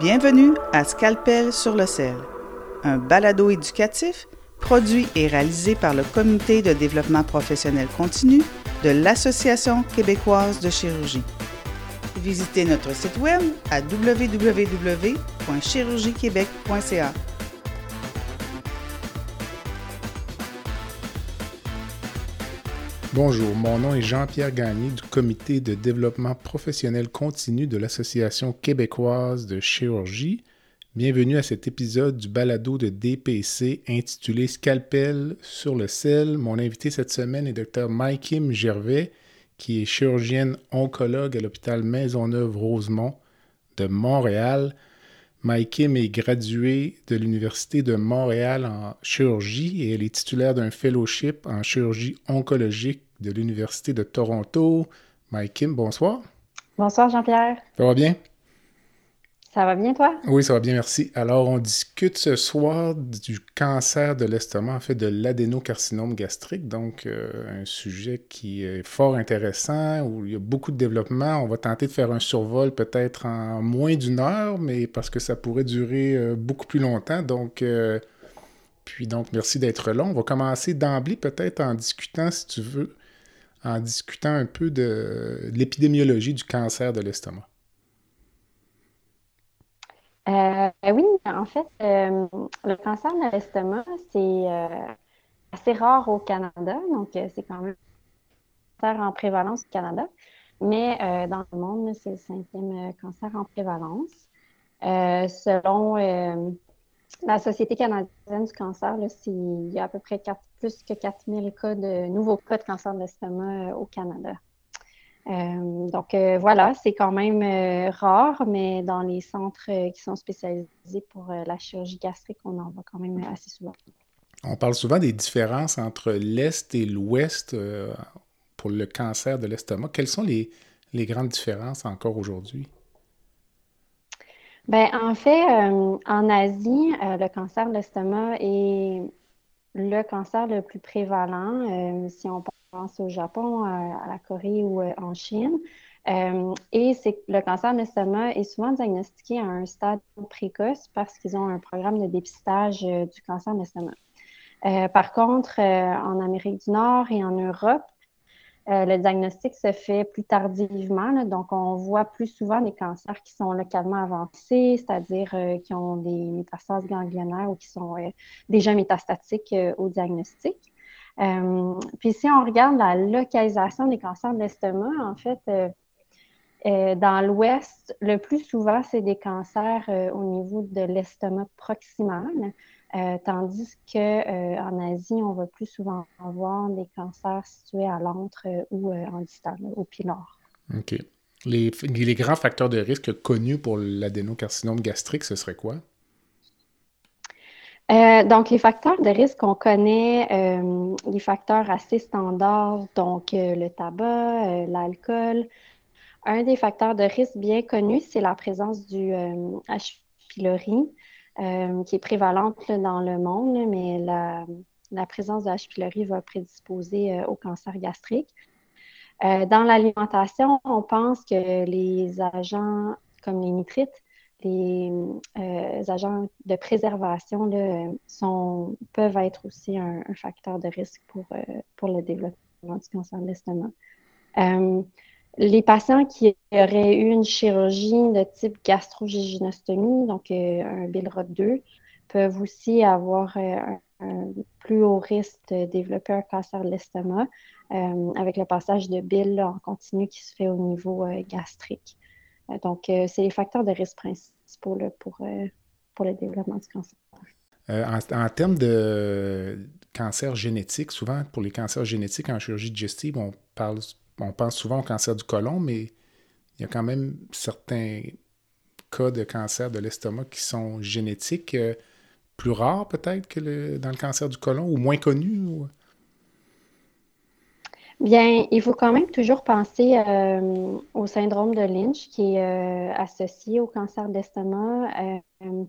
Bienvenue à Scalpel sur le sel, un balado éducatif produit et réalisé par le Comité de développement professionnel continu de l'Association québécoise de chirurgie. Visitez notre site web à www.chirurgiequebec.ca. Bonjour, mon nom est Jean-Pierre Gagné du Comité de développement professionnel continu de l'Association québécoise de chirurgie. Bienvenue à cet épisode du balado de DPC intitulé Scalpel sur le sel. Mon invité cette semaine est Dr. Mike Gervais, qui est chirurgienne oncologue à l'hôpital Maisonneuve-Rosemont de Montréal. Mike Kim est graduée de l'Université de Montréal en chirurgie et elle est titulaire d'un fellowship en chirurgie oncologique de l'Université de Toronto. Mike Kim, bonsoir. Bonsoir Jean-Pierre. Ça va bien? Ça va bien, toi? Oui, ça va bien, merci. Alors, on discute ce soir du cancer de l'estomac, en fait, de l'adénocarcinome gastrique, donc euh, un sujet qui est fort intéressant, où il y a beaucoup de développement. On va tenter de faire un survol peut-être en moins d'une heure, mais parce que ça pourrait durer euh, beaucoup plus longtemps. Donc, euh, puis donc, merci d'être là. On va commencer d'emblée peut-être en discutant, si tu veux, en discutant un peu de l'épidémiologie du cancer de l'estomac? Euh, oui, en fait, euh, le cancer de l'estomac, c'est euh, assez rare au Canada, donc c'est quand même un cancer en prévalence au Canada, mais dans le monde, c'est le cinquième cancer en prévalence. selon la Société canadienne du cancer, il y a à peu près plus que 4000 cas de nouveaux cas de cancer de l'estomac au Canada. Euh, donc euh, voilà, c'est quand même euh, rare, mais dans les centres qui sont spécialisés pour la chirurgie gastrique, on en voit quand même assez souvent. On parle souvent des différences entre l'Est et l'Ouest pour le cancer de l'estomac. Quelles sont les, grandes différences encore aujourd'hui? Ben, en fait, en Asie, le cancer de l'estomac est le cancer le plus prévalent. si on pense au Japon, à, la Corée ou euh, en Chine. Euh, et c'est le cancer de l'estomac est souvent diagnostiqué à un stade précoce parce qu'ils ont un programme de dépistage euh, du cancer de l'estomac. par contre, en Amérique du Nord et en Europe, le diagnostic se fait plus tardivement. donc, on voit plus souvent des cancers qui sont localement avancés, c'est-à-dire qui ont des métastases ganglionnaires ou qui sont déjà métastatiques au diagnostic. Euh, puis si on regarde la localisation des cancers de l'estomac, en fait, euh, euh, dans l'Ouest, le plus souvent, c'est des cancers au niveau de l'estomac proximal, tandis qu'en Asie, on va plus souvent avoir des cancers situés à l'antre ou en distal, au pilar. OK. Les, les, grands facteurs de risque connus pour l'adénocarcinome gastrique, ce serait quoi? Euh, donc, les facteurs de risque qu'on connaît, euh, les facteurs assez standards, donc euh, le tabac, l'alcool. Un des facteurs de risque bien connus, c'est la présence du H. pylori, qui est prévalente dans le monde, mais la, présence de H. pylori va prédisposer au cancer gastrique. dans l'alimentation, on pense que les agents comme les nitrites les euh, agents de préservation peuvent être aussi un, facteur de risque pour, euh, le développement du cancer de l'estomac. Euh, les patients qui auraient eu une chirurgie de type gastrogyginostomie, donc un BILROT 2, peuvent aussi avoir un, plus haut risque de développer un cancer de l'estomac avec le passage de bile en continu qui se fait au niveau gastrique. donc, c'est les facteurs de risque principaux pour, le, euh, développement du cancer. Euh, en, termes de cancer génétique, souvent pour les cancers génétiques en chirurgie digestive, on, parle, on pense souvent au cancer du côlon, mais il y a quand même certains cas de cancer de l'estomac qui sont génétiques, euh, plus rares peut-être que dans le cancer du côlon ou moins connus. Bien, il faut quand même toujours penser euh, au syndrome de Lynch qui est euh, associé au cancer d'estomac. Euh,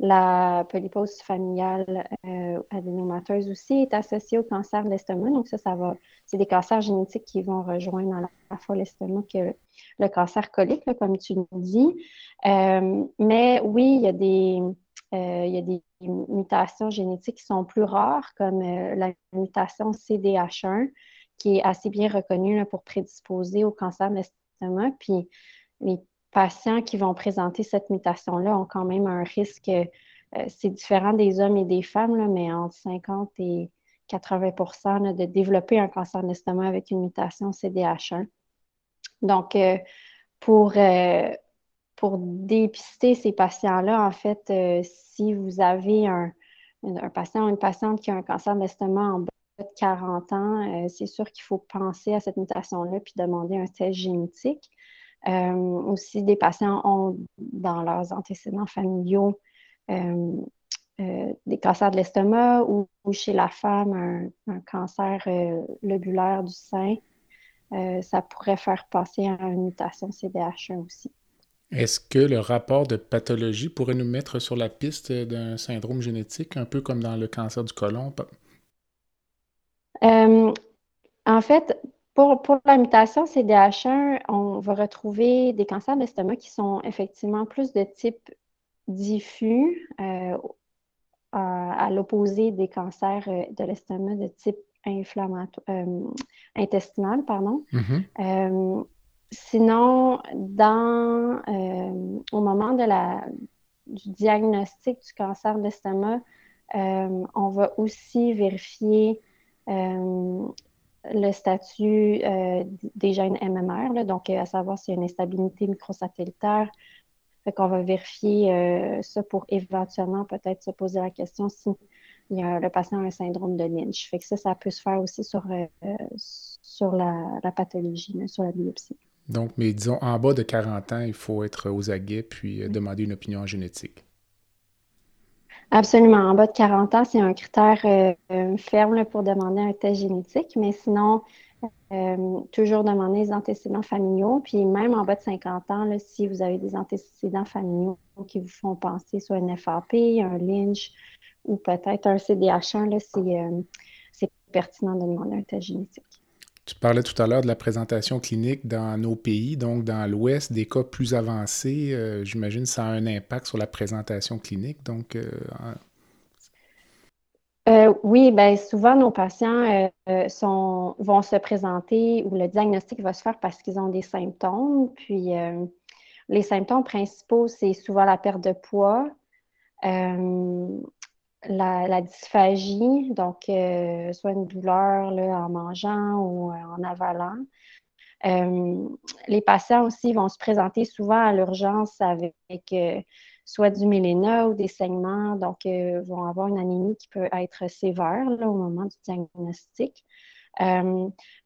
La polypose familiale euh, adénomateuse aussi est associée au cancer de l'estomac. Donc, ça, ça va. C'est des cancers génétiques qui vont rejoindre à la, fois l'estomac que le cancer colique, comme tu nous dis. Euh, mais oui, il y a des. Euh, il y a des mutations génétiques qui sont plus rares, comme la mutation CDH1, qui est assez bien reconnue pour prédisposer au cancer de l'estomac. Puis les patients qui vont présenter cette mutation-là ont quand même un risque, euh, c'est différent des hommes et des femmes, mais entre 50 et 80% de développer un cancer d'estomac avec une mutation CDH1. Donc, euh, pour, euh, pour dépister ces patients-là, en fait, si vous avez un, un, patient ou une patiente qui a un cancer d'estomac en bas de 40 ans, c'est sûr qu'il faut penser à cette mutation-là puis demander un test génétique. Euh, aussi, des patients ont dans leurs antécédents familiaux euh, euh, des cancers de l'estomac ou, chez la femme un, cancer lobulaire du sein. ça pourrait faire passer à une mutation CDH1 aussi. Est-ce que le rapport de pathologie pourrait nous mettre sur la piste d'un syndrome génétique, un peu comme dans le cancer du côlon? en fait, pour, la mutation CDH1, on va retrouver des cancers d'estomac qui sont effectivement plus de type diffus, euh, à, l'opposé des cancers euh, de l'estomac de type euh, intestinal. Pardon. Mm-hmm. sinon, dans, au moment de la, du diagnostic du cancer de l'estomac, on va aussi vérifier le statut euh, des gènes MMR, donc euh, à savoir s'il y a une instabilité microsatellitaire. Fait qu'on va vérifier euh, ça pour éventuellement peut-être se poser la question si le patient a un syndrome de Lynch. Fait que ça, ça peut se faire aussi sur, sur la, pathologie, sur la biopsie. Donc, mais disons, en bas de 40 ans, il faut être aux aguets puis demander une opinion génétique. Absolument. En bas de 40 ans, c'est un critère euh, ferme pour demander un test génétique, mais sinon, euh, toujours demander les antécédents familiaux. Puis même en bas de 50 ans, si vous avez des antécédents familiaux qui vous font penser soit un FAP, un Lynch ou peut-être un CDH1, euh, c'est pertinent de demander un test génétique. Tu parlais tout à l'heure de la présentation clinique dans nos pays, donc dans l'Ouest, des cas plus avancés. Euh, j'imagine ça a un impact sur la présentation clinique. Donc, euh, euh, oui, bien souvent nos patients sont, vont se présenter ou le diagnostic va se faire parce qu'ils ont des symptômes. Puis les symptômes principaux, c'est souvent la perte de poids, la, dysphagie, donc euh, soit une douleur en mangeant ou euh, en avalant. Euh, les patients aussi vont se présenter souvent à l'urgence avec soit du méléna ou des saignements, donc vont avoir une anémie qui peut être sévère au moment du diagnostic.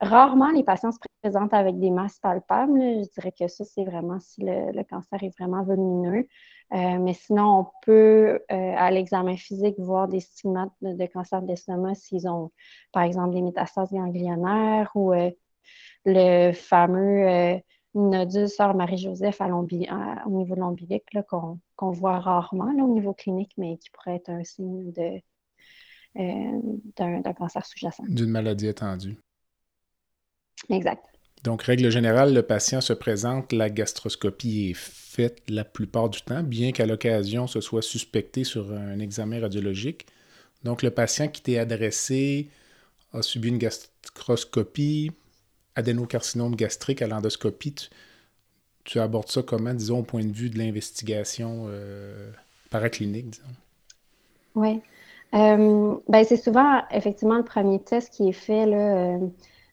Rarement, les patients se présentent avec des masses palpables. Je dirais que ça, c'est vraiment si le, cancer est vraiment volumineux. Euh, mais sinon, on peut, euh, à l'examen physique, voir des stigmates de, cancer de l'estomac s'ils ont, par exemple, des métastases ganglionnaires ou euh, le fameux nodule sort Marie-Joseph au niveau de l'ombilic qu'on voit rarement au niveau clinique, mais qui pourrait être un signe d'un cancer sous-jacent. D'une maladie étendue. Exact. Donc, règle générale, le patient se présente, la gastroscopie est faite la plupart du temps, bien qu'à l'occasion ce soit suspecté sur un examen radiologique. Donc, le patient qui t'est adressé a subi une gastroscopie, adénocarcinome gastrique à l'endoscopie. Tu, abordes ça comment, disons, au point de vue de l'investigation euh, paraclinique, disons? Oui. Euh, ben, c'est souvent, effectivement, le premier test qui est fait, là, euh,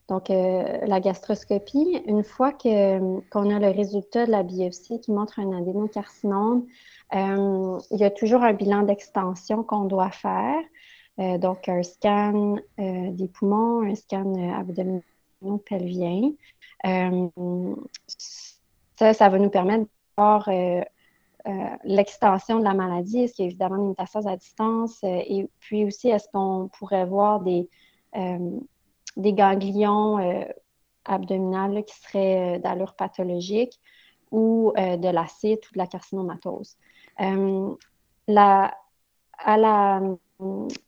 donc, euh, la gastroscopie, une fois que, qu'on a le résultat de la biopsie qui montre un adénocarcinome, il y a toujours un bilan d'extension qu'on doit faire. Donc, un scan des poumons, un scan abdominopelvien. ça, ça va nous permettre de voir l'extension de la maladie. Est-ce qu'il y a évidemment une métastase à distance? et puis aussi, est-ce qu'on pourrait voir des des ganglions euh, abdominales qui seraient euh, d'allure pathologique ou euh, de l'acide ou de la carcinomatose?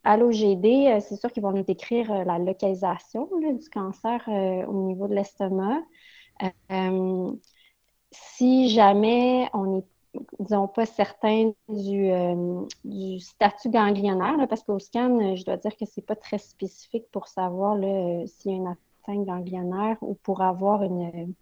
à l'OGD, c'est sûr qu'ils vont nous décrire la localisation du cancer au niveau de l'estomac. si jamais on n'est disons pas certain du, du statut ganglionnaire, parce qu'au scan, je dois dire que c'est pas très spécifique pour savoir s'il y a une atteinte ganglionnaire ou pour avoir une,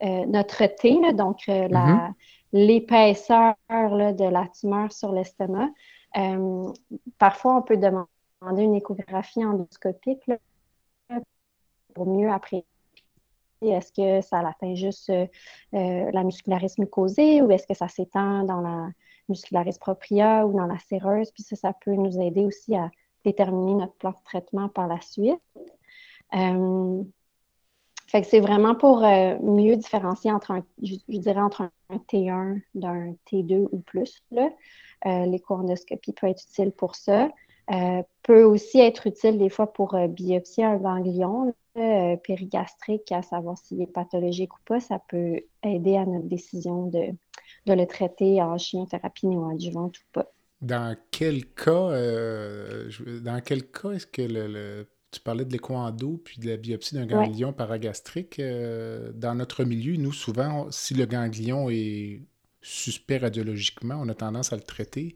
notre T, donc mm-hmm. l'épaisseur de la tumeur sur l'estomac. Euh, parfois, on peut demander une échographie endoscopique pour mieux apprécier est-ce que ça atteint juste euh, la muscularis mucosée ou est-ce que ça s'étend dans la muscularis propria ou dans la séreuse? Puis ça, ça peut nous aider aussi à déterminer notre plan de traitement par la suite. Euh, fait que c'est vraiment pour mieux différencier entre un, je, dirais entre un, T1 d'un T2 ou plus. Là. Euh, l'écho-endoscopie peut être utile pour ça. Euh, peut aussi être utile des fois pour euh, biopsier un ganglion périgastrique, à savoir s'il est pathologique ou pas. Ça peut aider à notre décision de, de le traiter en chimiothérapie néoadjuvante ou pas. Dans quel cas, dans quel cas est-ce que le, tu parlais de l'écho-endo puis de la biopsie d'un ganglion paragastrique? dans notre milieu, nous, souvent, si le ganglion est suspect radiologiquement, on a tendance à le traiter.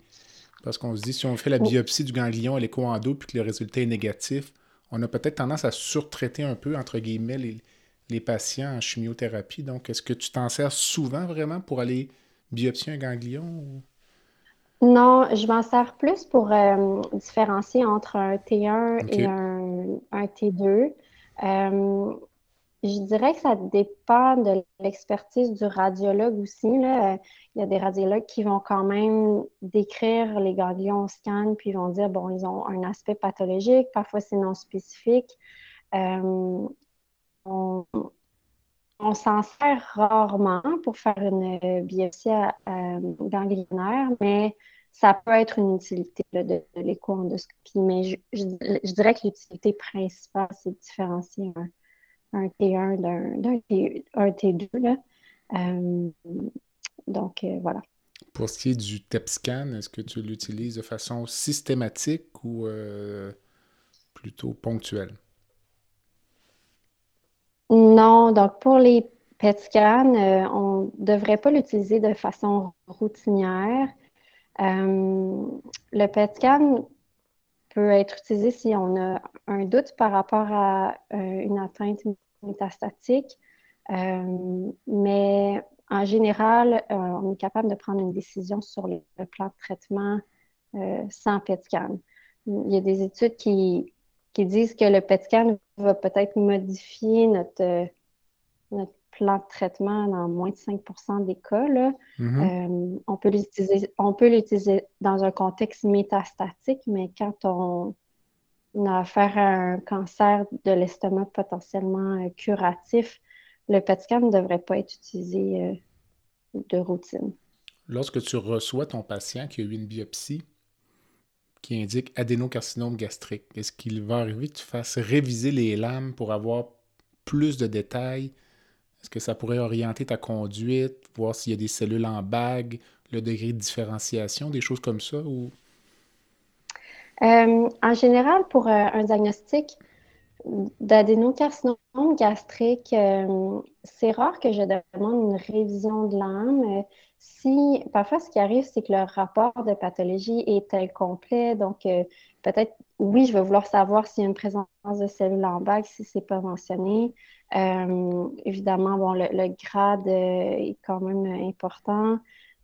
Parce qu'on se dit, si on fait la biopsie du ganglion et l'écho-endo puis que le résultat est négatif, on a peut-être tendance à surtraiter un peu, entre guillemets, les, patients en chimiothérapie. Donc, est-ce que tu t'en sers souvent vraiment pour aller biopsier un ganglion? Non, je m'en sers plus pour euh, différencier entre un T1 et un, un T2. Euh, je dirais que ça dépend de l'expertise du radiologue aussi. Il y a des radiologues qui vont quand même décrire les ganglions au scan, puis ils vont dire, bon, ils ont un aspect pathologique, parfois c'est non spécifique. Euh, on, s'en sert rarement pour faire une biopsie ganglionnaire, mais ça peut être une utilité de, de l'écho-endoscopie. Mais je, je, dirais que l'utilité principale, c'est de différencier un un T1 d'un T2. Là. Euh, donc, euh, voilà. Pour ce qui est du TEP-scan, est-ce que tu l'utilises de façon systématique ou euh, plutôt ponctuelle? Non, donc pour les PET scans, on ne devrait pas l'utiliser de façon routinière. le PET scan peut être utilisé si on a un doute par rapport à une atteinte métastatique. Euh, mais en général, euh, on est capable de prendre une décision sur le, plan de traitement euh, sans PET scan. Il y a des études qui, qui disent que le PET scan va peut-être modifier notre plan de traitement dans moins de 5% des cas. Là. Mm-hmm. on peut l'utiliser dans un contexte métastatique, mais quand on, on a affaire à un cancer de l'estomac potentiellement euh, curatif, le PET scan ne devrait pas être utilisé euh, de routine. Lorsque tu reçois ton patient qui a eu une biopsie qui indique adénocarcinome gastrique, est-ce qu'il va arriver que tu fasses réviser les lames pour avoir plus de détails? Est-ce que ça pourrait orienter ta conduite, voir s'il y a des cellules en bague, le degré de différenciation, des choses comme ça? Ou... Euh, en général, pour euh, un diagnostic d'adénocarcinome gastrique, euh, c'est rare que je demande une révision de l'âme. Si, parfois, ce qui arrive, c'est que le rapport de pathologie est incomplet. Donc, peut-être, oui, je vais vouloir savoir s'il y a une présence de cellules en bague, si ce n'est pas mentionné. Évidemment, bon, le, grade est quand même important.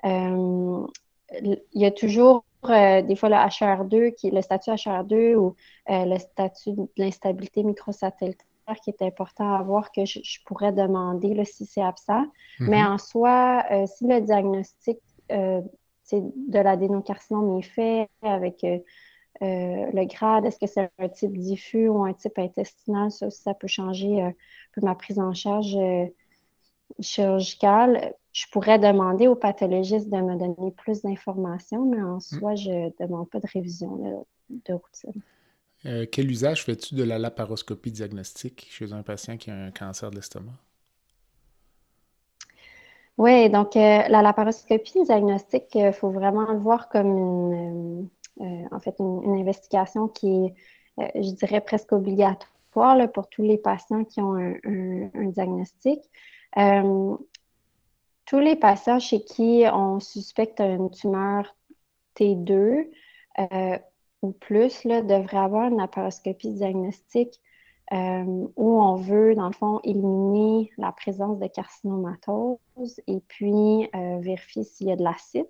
il y a toujours euh, des fois le HR2, qui, le statut HR2 ou euh, le statut de l'instabilité microsatellitaire qui est important à voir que je, pourrais demander là, si c'est absent. Mais en soi, euh, si le diagnostic de l'adénocarcinome est fait avec le grade, est-ce que c'est un type diffus ou un type intestinal, ça ça peut changer peu ma prise en charge chirurgicale je pourrais demander au pathologiste de me donner plus d'informations, mais en hmm. soi, je ne demande pas de révision de routine. Euh, quel usage fais-tu de la laparoscopie diagnostique chez un patient qui a un cancer de l'estomac? Oui, donc la laparoscopie diagnostique, il faut vraiment le voir comme une, en fait, une, investigation qui est, je dirais, presque obligatoire pour tous les patients qui ont un, diagnostic. tous les patients chez qui on suspecte une tumeur T2 ou plus devraient avoir une laparoscopie diagnostique euh, où on veut, dans le fond, éliminer la présence de carcinomatose et puis euh, vérifier s'il y a de l'acide.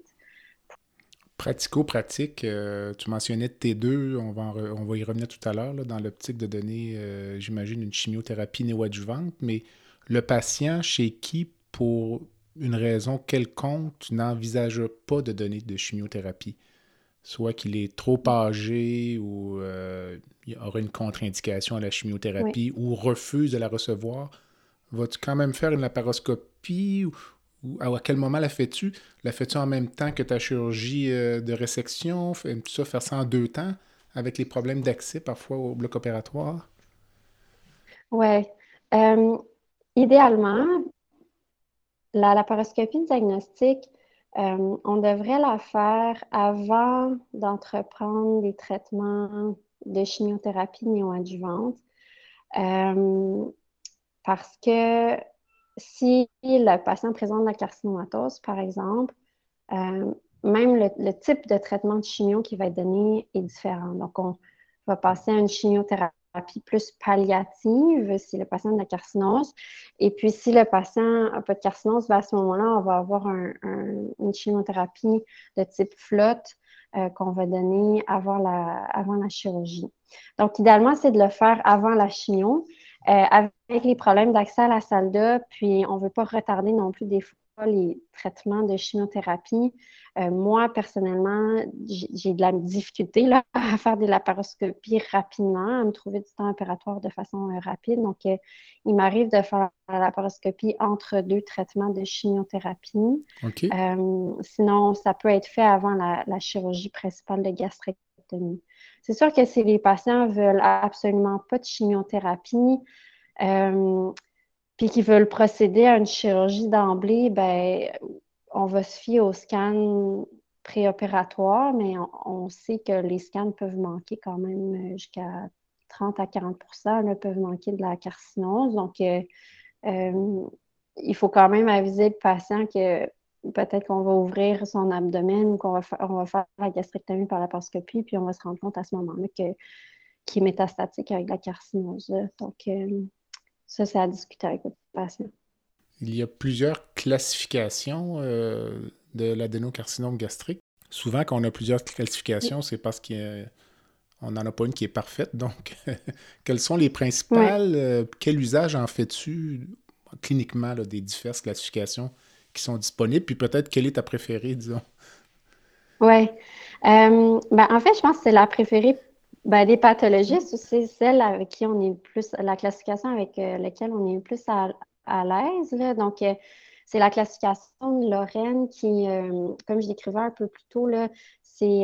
Pratico-pratique, euh, tu mentionnais T2, on va, on va y revenir tout à l'heure, dans l'optique de donner, j'imagine, une chimiothérapie néoadjuvante, mais le patient chez qui, pour une raison quelconque, tu n'envisages pas de donner de chimiothérapie? Soit qu'il est trop âgé ou euh, il aura une contre-indication à la chimiothérapie ou refuse de la recevoir, vas-tu quand même faire une laparoscopie ou, à quel moment la fais-tu? La fais-tu en même temps que ta chirurgie euh, de résection? Fais-tu ça faire ça en deux temps avec les problèmes d'accès parfois au bloc opératoire? Oui. Euh, idéalement, la laparoscopie diagnostique, euh, on devrait la faire avant d'entreprendre des traitements de chimiothérapie néoadjuvante. Euh, parce que si le patient présente la carcinomatose, par exemple, euh, même le, type de traitement de chimio qui va être donné est différent. Donc, on va passer à une chimiothérapie plus palliative si le patient a de la carcinose. Et puis, si le patient n'a pas de carcinose, ben, à ce moment-là, on va avoir une chimiothérapie de type flotte euh, qu'on va donner avant la, avant la chirurgie. Donc, idéalement, c'est de le faire avant la chimio. Euh, avec les problèmes d'accès à la salle d'op, puis on ne veut pas retarder non plus des fois les traitements de chimiothérapie. Euh, moi, personnellement, j'ai de la difficulté là, à faire des laparoscopies rapidement, à me trouver du temps opératoire de façon euh, rapide. Donc, il m'arrive de faire la laparoscopie entre deux traitements de chimiothérapie. sinon, ça peut être fait avant la, la chirurgie principale de gastrectomie. C'est sûr que si les patients veulent absolument pas de chimiothérapie, puis qu'ils veulent procéder à une chirurgie d'emblée, ben, on va se fier au scan préopératoire, mais on, sait que les scans peuvent manquer quand même jusqu'à 30 à 40 peuvent manquer de la carcinose. Donc, euh, euh, il faut quand même aviser le patient que peut-être qu'on va ouvrir son abdomen ou qu'on va, va faire la gastrectomie par la paroscopie, puis on va se rendre compte à ce moment-là qu'il est métastatique avec la carcinose. Donc, euh, ça, c'est à discuter avec le patient. Il y a plusieurs classifications euh, de l'adénocarcinome gastrique. Souvent, quand on a plusieurs classifications, c'est parce qu'on n'en a pas une qui est parfaite. Donc, quelles sont les principales? Euh, quel usage en fais-tu cliniquement des diverses classifications qui sont disponibles? Puis peut-être quelle est ta préférée, disons? Oui. Euh, ben, en fait, je pense que c'est la préférée ben, des pathologistes, c'est celle avec qui on est plus, la classification avec euh, laquelle on est plus à, l'aise. Donc, euh, c'est la classification de Lorraine qui, comme je l'écrivais un peu plus tôt, c'est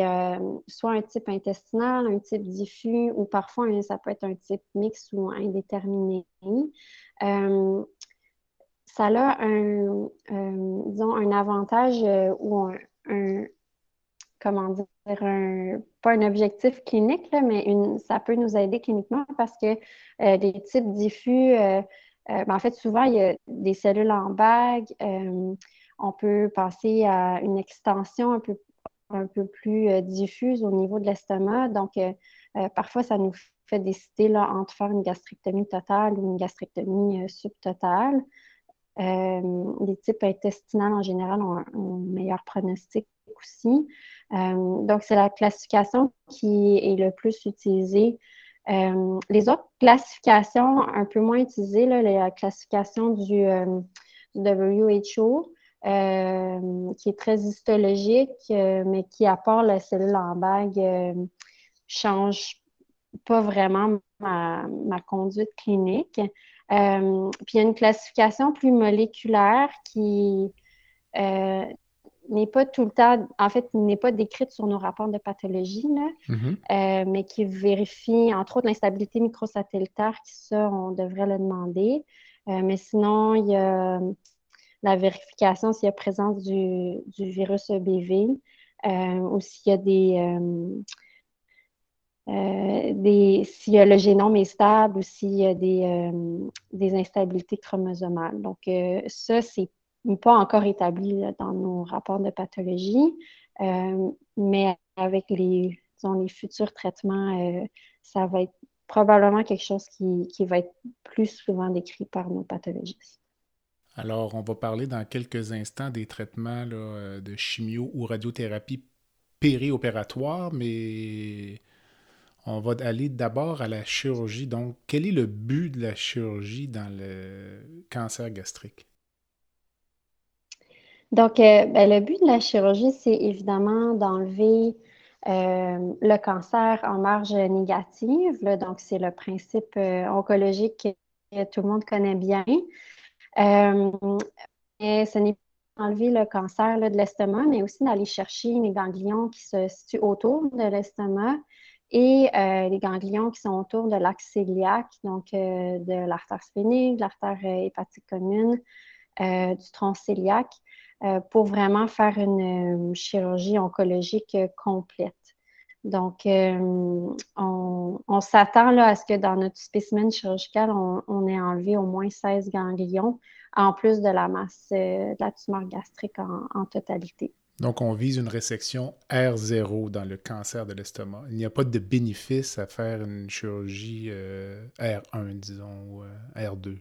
soit un type intestinal, un type diffus ou parfois ça peut être un type mixte ou indéterminé. Ça a un, disons, un avantage ou un comment dire, un, pas un objectif clinique, mais une, ça peut nous aider cliniquement parce que euh, les types diffus, euh, euh, ben, en fait, souvent, il y a des cellules en bague. on peut penser à une extension un peu, un peu plus diffuse au niveau de l'estomac. Donc, parfois, ça nous fait décider là, entre faire une gastrectomie totale ou une gastrectomie subtotale. Les types intestinaux en général ont un meilleur pronostic aussi. Euh, donc, c'est la classification qui est le plus utilisée. Euh, les autres classifications un peu moins utilisées, la classification du, euh, WHO, qui est très histologique, mais qui, à part la cellule en bague, change pas vraiment ma conduite clinique. Puis il y a une classification plus moléculaire qui, n'est pas tout le temps, en fait, n'est pas décrite sur nos rapports de pathologie, mm-hmm. euh, mais qui vérifie, entre autres, l'instabilité microsatellitaire, qui ça, on devrait le demander. Euh, mais sinon, il y a la vérification s'il y a présence du, virus EBV ou s'il y a des, des s'il y a le génome est stable ou s'il y a des, des instabilités chromosomales. Donc, ça, c'est pas encore établi dans nos rapports de pathologie, mais avec les, les futurs traitements, ça va être probablement quelque chose qui, va être plus souvent décrit par nos pathologistes. Alors, on va parler dans quelques instants des traitements euh, de chimio ou radiothérapie périopératoire, mais on va aller d'abord à la chirurgie. Donc, quel est le but de la chirurgie dans le cancer gastrique? Donc, euh, ben, le but de la chirurgie, c'est évidemment d'enlever euh, le cancer en marge négative, donc c'est le principe euh, oncologique que tout le monde connaît bien. Et ce n'est pas enlever le cancer de l'estomac, mais aussi d'aller chercher les ganglions qui se situent autour de l'estomac et les ganglions qui sont autour de l'axe cœliaque, donc de l'artère sphénique, de l'artère hépatique commune, du tronc cœliaque. Euh, pour vraiment faire une euh, chirurgie oncologique euh, complète. Donc, on, s'attend à ce que dans notre spécimen chirurgical, on, ait enlevé au moins 16 ganglions, en plus de la masse de la tumeur gastrique en, totalité. Donc, on vise une résection R0 dans le cancer de l'estomac. Il n'y a pas de bénéfice à faire une chirurgie R1, disons, ou R2.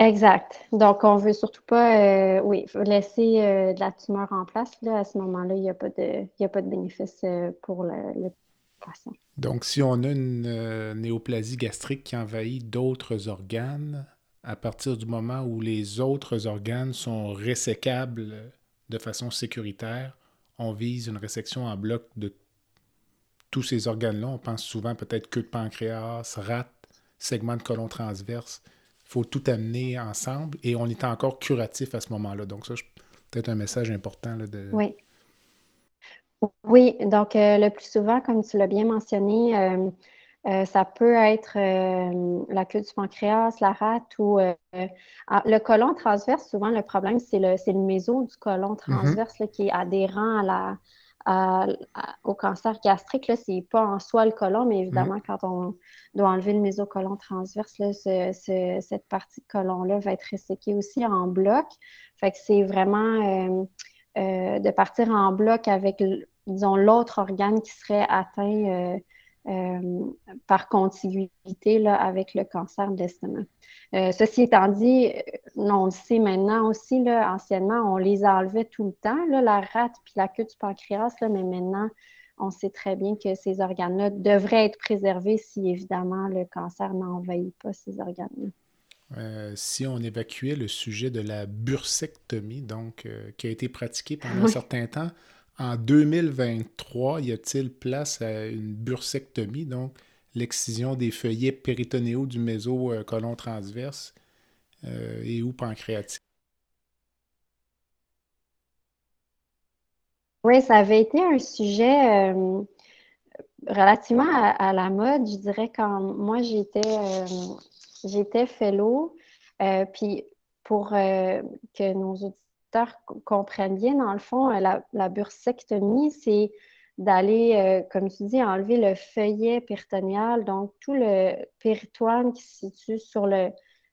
Exact. Donc, on veut surtout pas, euh, oui, laisser euh, de la tumeur en place. Là, à ce moment-là, il n'y a, pas de, a pas de bénéfice euh, pour le, patient. Donc, si on a une néoplasie gastrique qui envahit d'autres organes, à partir du moment où les autres organes sont résécables de façon sécuritaire, on vise une résection en bloc de tous ces organes-là. On pense souvent peut-être queue de pancréas, rate, segment de colon transverse faut tout amener ensemble et on est encore curatif à ce moment-là. Donc, ça, peut-être un message important. Là, de... Oui. Oui, donc euh, le plus souvent, comme tu l'as bien mentionné, euh, euh, ça peut être la queue du pancréas, la rate ou le colon transverse. Souvent, le problème, c'est le, le méso du colon mm-hmm. transverse qui est adhérent à la, au cancer gastrique, ce n'est pas en soi le colon, mais évidemment, mm. quand on doit enlever le mésocolon transverse, cette partie de colon-là va être resséquée aussi en bloc. Fait que c'est vraiment euh, euh, de partir en bloc avec, disons, l'autre organe qui serait atteint euh, euh, par contiguïté là, avec le cancer de l'estomac. Euh, ceci étant dit, euh, on le sait maintenant aussi, là, anciennement, on les enlevait tout le temps, là, la rate puis la queue du pancréas, là, mais maintenant, on sait très bien que ces organes-là devraient être préservés si évidemment le cancer n'envahit pas ces organes-là. si on évacuait le sujet de la bursectomie, donc qui a été pratiquée pendant un certain temps, en 2023, y a-t-il place à une bursectomie, donc l'excision des feuillets péritonéaux du méso-colon transverse euh, et ou pancréatique? Oui, ça avait été un sujet euh, relativement à, la mode, je dirais, quand moi j'étais euh, j'étais fellow. puis pour que nos auditeurs comprennent bien, dans le fond, euh, la, la bursectomie, c'est d'aller, euh, comme tu dis, enlever le feuillet péritonéal, donc tout le péritoine qui se situe sur le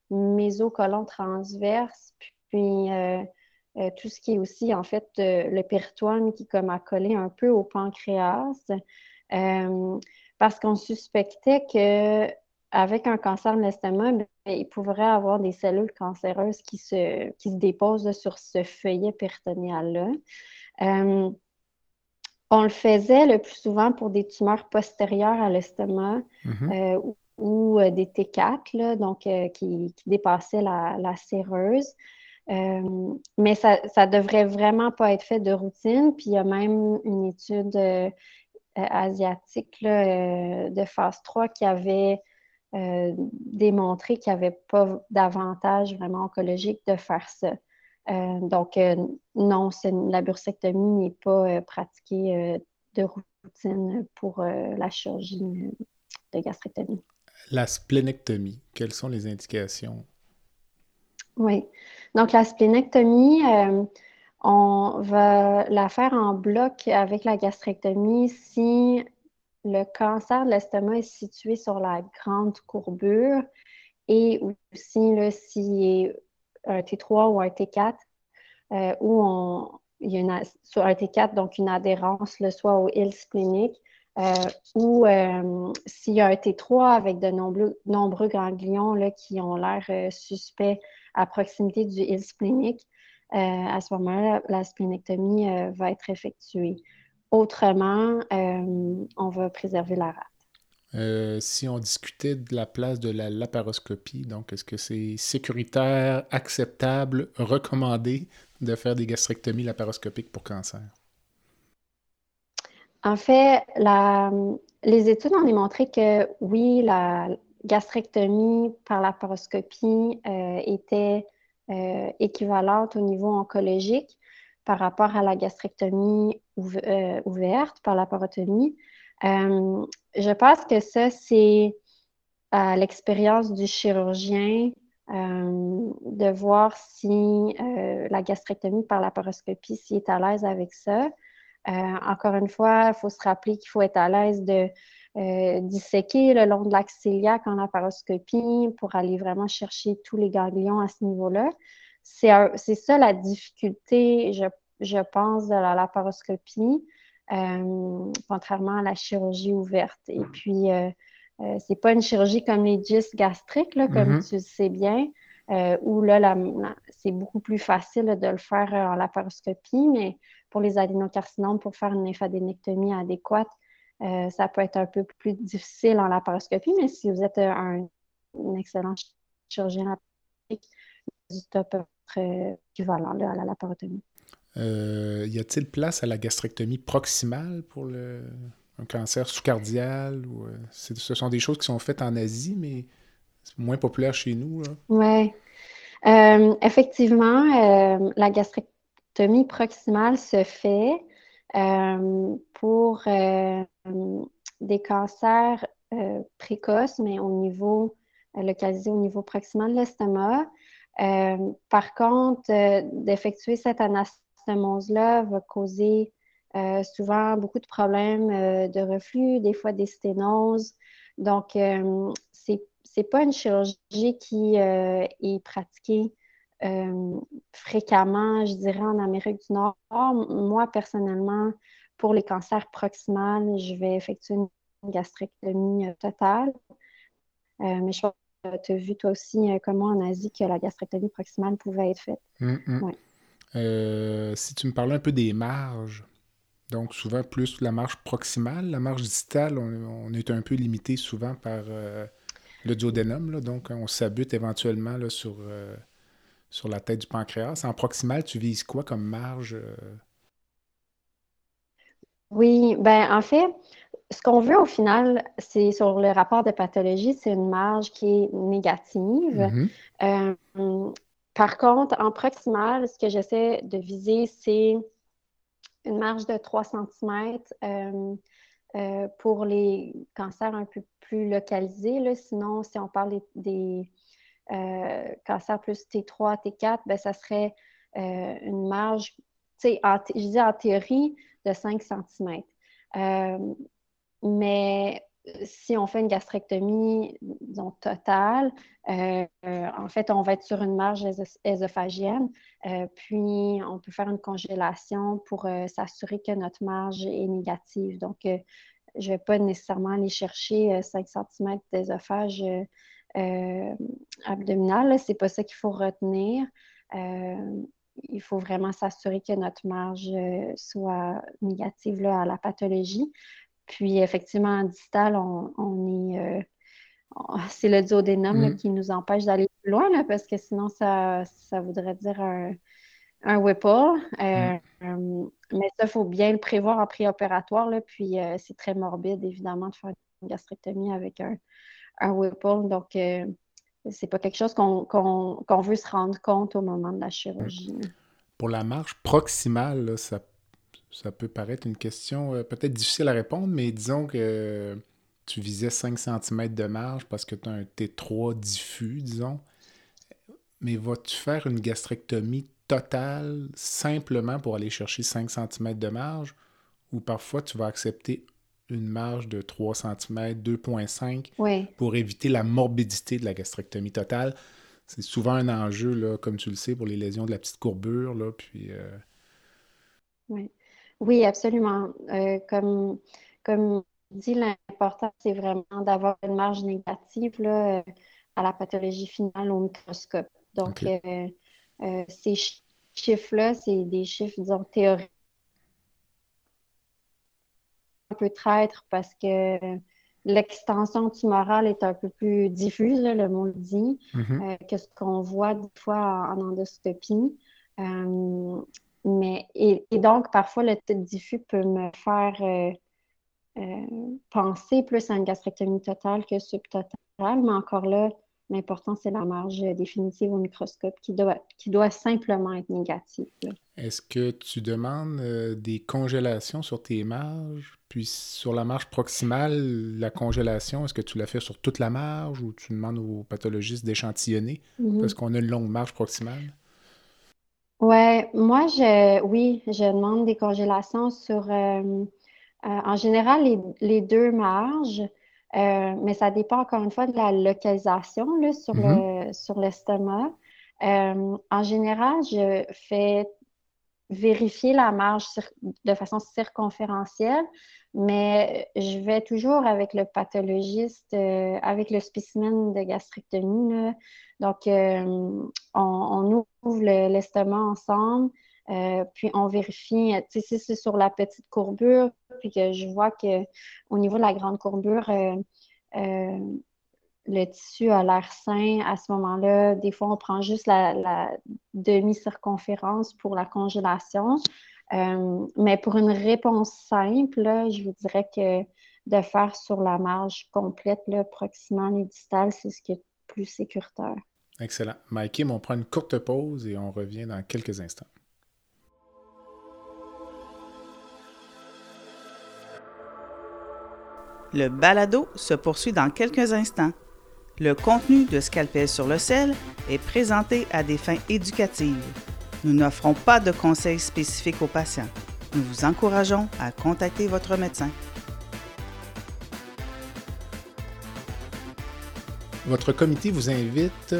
mésocolon transverse, puis euh, tout ce qui est aussi, en fait, le péritoine qui comme accolé un peu au pancréas, parce qu'on suspectait que avec un cancer de l'estomac, ben, il pourrait avoir des cellules cancéreuses qui se, qui se déposent sur ce feuillet péritonéal-là. Euh, on le faisait le plus souvent pour des tumeurs postérieures à l'estomac mm-hmm. euh, ou, euh, des T4, donc qui, qui, dépassaient la, la séreuse. mais ça ne devrait vraiment pas être fait de routine. Puis il y a même une étude asiatique de phase 3 qui avait euh, démontré qu'il n'y avait pas d'avantage vraiment oncologique de faire ça. Euh, donc, euh, non, la bursectomie n'est pas pratiquée de routine pour la chirurgie de gastrectomie. La splénectomie, quelles sont les indications? Oui. Donc, la splénectomie, euh, on va la faire en bloc avec la gastrectomie si le cancer de l'estomac est situé sur la grande courbure et aussi s'il est un T3 ou un T4, euh, où il y a sur un T4, donc une adhérence, le soit au île splénique, euh, ou euh, s'il y a un T3 avec de nombreux, ganglions là, qui ont l'air suspects à proximité du île splénique, à ce moment-là, la splénectomie va être effectuée. Autrement, on va préserver la rate. Euh, si on discutait de la place de la laparoscopie, donc est-ce que c'est sécuritaire, acceptable, recommandé de faire des gastrectomies laparoscopiques pour cancer? En fait, les études ont démontré que oui, la gastrectomie par laparoscopie euh, était euh, équivalente au niveau oncologique par rapport à la gastrectomie ouverte par laparotomie. Euh, je pense que ça, c'est à l'expérience du chirurgien euh, de voir si euh, la gastrectomie par laparoscopie, s'il est à l'aise avec ça. encore une fois, il faut se rappeler qu'il faut être à l'aise de disséquer le long de l'axe cœliaque en laparoscopie pour aller vraiment chercher tous les ganglions à ce niveau-là. C'est ça la difficulté, je, je, pense, de la laparoscopie. Euh, contrairement à la chirurgie ouverte. Et puis, euh, euh, c'est pas une chirurgie comme les gys gastriques, là, comme mm-hmm. tu le sais bien, où là, c'est beaucoup plus facile de le faire en laparoscopie, mais pour les adénocarcinomes, pour faire une lymphadenectomie adéquate, ça peut être un peu plus difficile en laparoscopie, mais si vous êtes un, excellent chirurgien laparoscopique, du top équivalent à la laparotomie. Euh, y a-t-il place à la gastrectomie proximale pour le, un cancer sous-cardial? Ou, euh, ce sont des choses qui sont faites en Asie, mais c'est moins populaire chez nous. Oui. Euh, effectivement, la gastrectomie proximale se fait pour des cancers précoces, mais au niveau localisé au niveau proximal de l'estomac. Par contre, d'effectuer cette anastomie là va causer euh, souvent beaucoup de problèmes euh, de reflux, des fois des sténoses. Donc, euh, c'est n'est pas une chirurgie qui est pratiquée fréquemment, je dirais, en Amérique du Nord. Moi, personnellement, pour les cancers proximales, je vais effectuer une gastrectomie totale. mais je tu as vu toi aussi comment en Asie que la gastrectomie proximale pouvait être faite. Mm, mm. Euh, si tu me parlais un peu des marges, donc souvent plus la marge proximale, la marge distale, on, est un peu limité souvent par euh, le duodénum, donc on s'abute éventuellement là, sur, euh, sur la tête du pancréas. En proximal, tu vises quoi comme marge? Oui, ben en fait, ce qu'on veut au final, c'est sur le rapport de pathologie, c'est une marge qui est négative. Mm-hmm. Par contre, en proximal, ce que j'essaie de viser, c'est une marge de 3 cm euh, euh, pour les cancers un peu plus localisés. Sinon, si on parle des, euh, cancers plus T3, T4, ben, ça serait une marge, en, je dis en théorie, de 5 cm. mais si on fait une gastrectomie, totale, euh, en fait, on va être sur une marge ésophagienne, euh, puis on peut faire une congélation pour euh, s'assurer que notre marge est négative. Donc, je ne vais pas nécessairement aller chercher 5 cm d'ésophage abdominal. Ce n'est pas ça qu'il faut retenir. Il faut vraiment s'assurer que notre marge soit négative à la pathologie. Puis effectivement, en distal, on, est. Euh, c'est le duodénum mm. qui nous empêche d'aller plus loin, parce que sinon, ça, voudrait dire un, un Whipple. Euh, mm. mais ça, il faut bien le prévoir en préopératoire. Là, puis euh, c'est très morbide, évidemment, de faire une gastrectomie avec un, un Whipple. Donc, c'est pas quelque chose qu'on veut se rendre compte au moment de la chirurgie. Pour la marche proximale, ça peut paraître une question euh, peut-être difficile à répondre, mais disons que tu visais 5 cm de marge parce que tu as un T3 diffus, disons. mais vas-tu faire une gastrectomie totale simplement pour aller chercher 5 cm de marge ou parfois tu vas accepter une marge de 3 cm, 2,5 pour éviter la morbidité de la gastrectomie totale. C'est souvent un enjeu, là, comme tu le sais, pour les lésions de la petite courbure. Là, puis, euh, oui. oui, absolument. Euh, comme, comme dit, l'important, c'est vraiment d'avoir une marge négative là, à la pathologie finale au microscope. Donc, euh, ces chiffres-là, c'est des chiffres, disons, théoriques peut traître parce que l'extension tumorale est un peu plus diffuse, le mot le dit, mm-hmm. euh, que ce qu'on voit des fois en, endoscopie. Euh, mais, et, donc, parfois, le titre diffus peut me faire euh, penser plus à une gastrectomie totale que subtotale, mais encore là, L'important, c'est la marge définitive au microscope qui doit, qui doit simplement être négative. Est-ce que tu demandes euh, des congélations sur tes marges? Puis sur la marge proximale, la congélation, est-ce que tu la fais sur toute la marge ou tu demandes aux pathologistes d'échantillonner? Mm-hmm. parce qu'on a une longue marge proximale? Ouais, moi, je, oui, je demande des congélations sur, euh, euh, en général, les, les deux marges. Mais ça dépend encore une fois de la localisation là, sur, le, sur l'estomac. En général, je fais vérifier la marge de façon circonférentielle, mais je vais toujours avec le pathologiste, euh, avec le spécimen de gastrectomie. Donc, on, on, ouvre l'estomac ensemble. Euh, puis on vérifie, si c'est sur la petite courbure, puis que je vois qu'au niveau de la grande courbure, euh, euh, le tissu a l'air sain, à ce moment-là, des fois, on prend juste la, demi-circonférence pour la congélation. mais pour une réponse simple, je vous dirais que de faire sur la marge complète, là, proximale et distale, c'est ce qui est plus sécuritaire. Excellent. Mikey, on prend une courte pause et on revient dans quelques instants. Le balado se poursuit dans quelques instants. Le contenu de Scalpel sur le sel est présenté à des fins éducatives. Nous n'offrons pas de conseils spécifiques aux patients. Nous vous encourageons à contacter votre médecin. Votre comité vous invite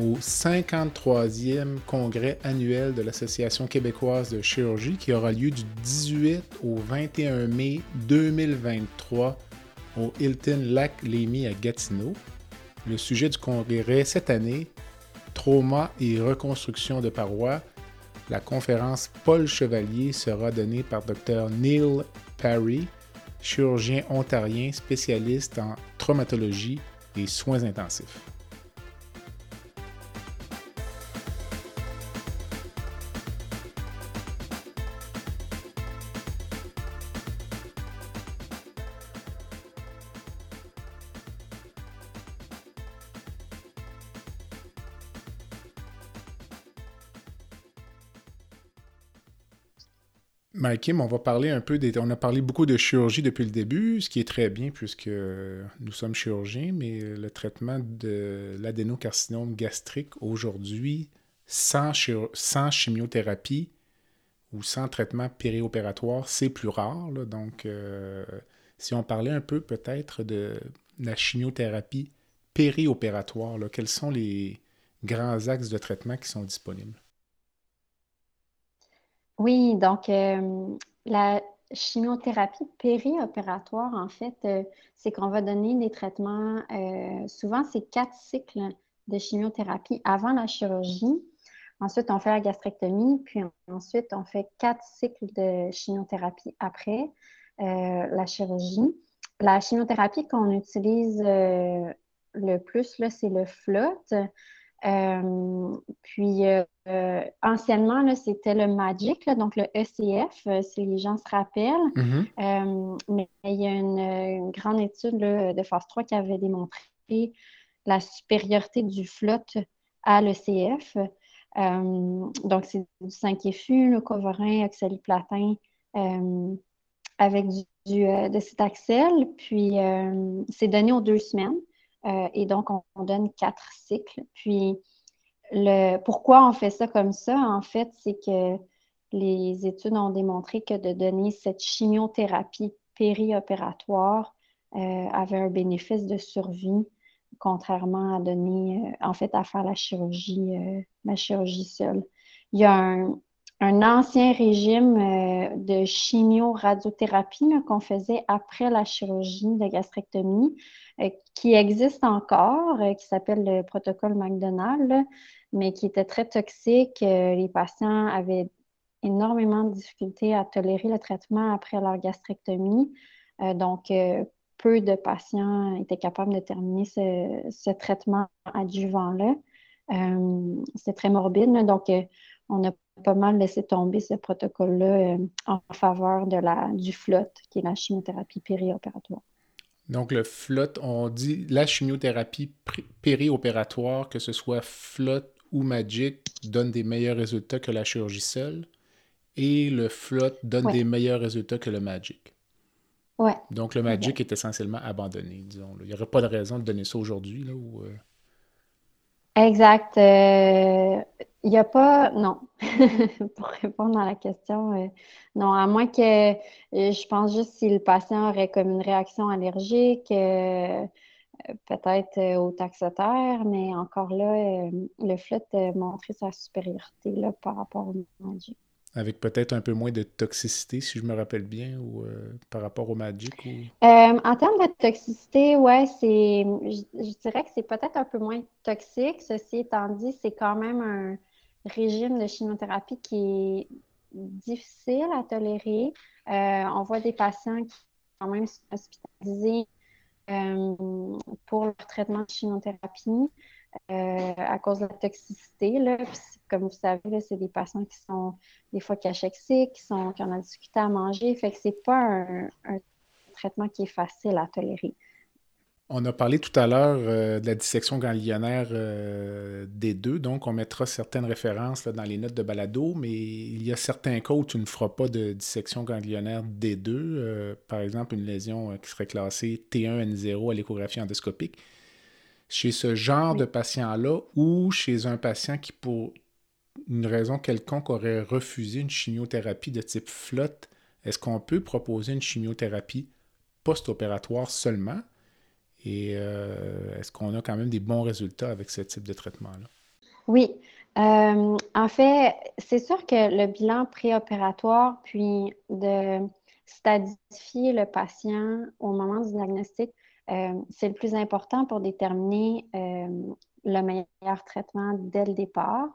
au 53e congrès annuel de l'Association québécoise de chirurgie qui aura lieu du 18 au 21 mai 2023 au Hilton Lac Lémy à Gatineau. Le sujet du congrès cette année, trauma et reconstruction de parois. La conférence Paul Chevalier sera donnée par Dr Neil Parry, chirurgien ontarien spécialiste en traumatologie et soins intensifs. Kim, on va parler un peu des. On a parlé beaucoup de chirurgie depuis le début, ce qui est très bien puisque nous sommes chirurgiens, mais le traitement de l'adénocarcinome gastrique aujourd'hui, sans, chimiothérapie ou sans traitement périopératoire, c'est plus rare. Donc, euh, si on parlait un peu peut-être de la chimiothérapie périopératoire, quels sont les grands axes de traitement qui sont disponibles? Oui, donc euh, la chimiothérapie périopératoire, en fait, euh, c'est qu'on va donner des traitements, euh, souvent c'est quatre cycles de chimiothérapie avant la chirurgie. Ensuite, on fait la gastrectomie, puis ensuite, on fait quatre cycles de chimiothérapie après la chirurgie. La chimiothérapie qu'on utilise le plus, là, c'est le flotte. Euh, puis, euh, anciennement, c'était le MAGIC, donc le ECF, euh, si les gens se rappellent. Mm-hmm. mais il y a une, grande étude de phase 3 qui avait démontré la supériorité du flotte à l'ECF. donc, c'est du 5FU, le covarin, oxaliplatin, avec du, du de cet axel. Puis, c'est donné aux deux semaines. Euh, et donc, on, donne quatre cycles. Puis, le, pourquoi on fait ça comme ça, en fait, c'est que les études ont démontré que de donner cette chimiothérapie périopératoire euh, avait un bénéfice de survie, contrairement à donner, euh, en fait, à faire la chirurgie, la chirurgie seule. Il y a un, ancien régime de chimio-radiothérapie qu'on faisait après la chirurgie de gastrectomie, qui existe encore, qui s'appelle le protocole McDonald, mais qui était très toxique. les patients avaient énormément de difficultés à tolérer le traitement après leur gastrectomie. Euh, donc, euh, peu de patients étaient capables de terminer ce, traitement adjuvant-là. Euh, c'est très morbide, donc on a pas mal laissé tomber ce protocole-là en faveur de la, du FLOT, qui est la chimiothérapie périopératoire. Donc, le FLOT, on dit la chimiothérapie périopératoire, que ce soit FLOT ou MAGIC, donne des meilleurs résultats que la chirurgie seule et le FLOT donne des meilleurs résultats que le Magic. Ouais. Donc le Magic est essentiellement abandonné, disons. Il n'y aurait pas de raison de donner ça aujourd'hui. Là, euh? Exact. Euh, il n'y a pas. Non. Pour répondre à la question, euh, non, à moins que je pense juste si le patient aurait comme une réaction allergique, peut-être au taxotaire, mais encore là, le FLOT a montré sa supériorité là, par rapport au Magic. Avec peut-être un peu moins de toxicité, si je me rappelle bien, ou euh, par rapport au Magic? Ou... Euh, en termes de toxicité, ouais, c'est. Je, dirais que c'est peut-être un peu moins toxique. Ceci étant dit, c'est quand même un régime de chimiothérapie qui est difficile à tolérer. Euh, on voit des patients qui sont quand même hospitalisés pour leur traitement de chimiothérapie. Euh, à cause de la toxicité. Là. comme vous savez, c'est des patients qui sont des fois cachexiques, qui, sont, qui ont discuté à manger. Fait que c'est pas un, traitement qui est facile à tolérer. On a parlé tout à l'heure euh, de la dissection ganglionnaire euh, des deux, donc on mettra certaines références dans les notes de balado, mais il y a certains cas où tu ne feras pas de dissection ganglionnaire des deux. par exemple, une lésion qui serait classée T1N0 à l'échographie endoscopique chez ce genre de patient-là ou chez un patient qui, pour une raison quelconque, aurait refusé une chimiothérapie de type flotte, est-ce qu'on peut proposer une chimiothérapie post-opératoire seulement? Et euh, est-ce qu'on a quand même des bons résultats avec ce type de traitement-là? Oui. Euh, en fait, c'est sûr que le bilan préopératoire, puis de stadifier le patient au moment du diagnostic, c'est le plus important pour déterminer euh, le meilleur traitement dès le départ.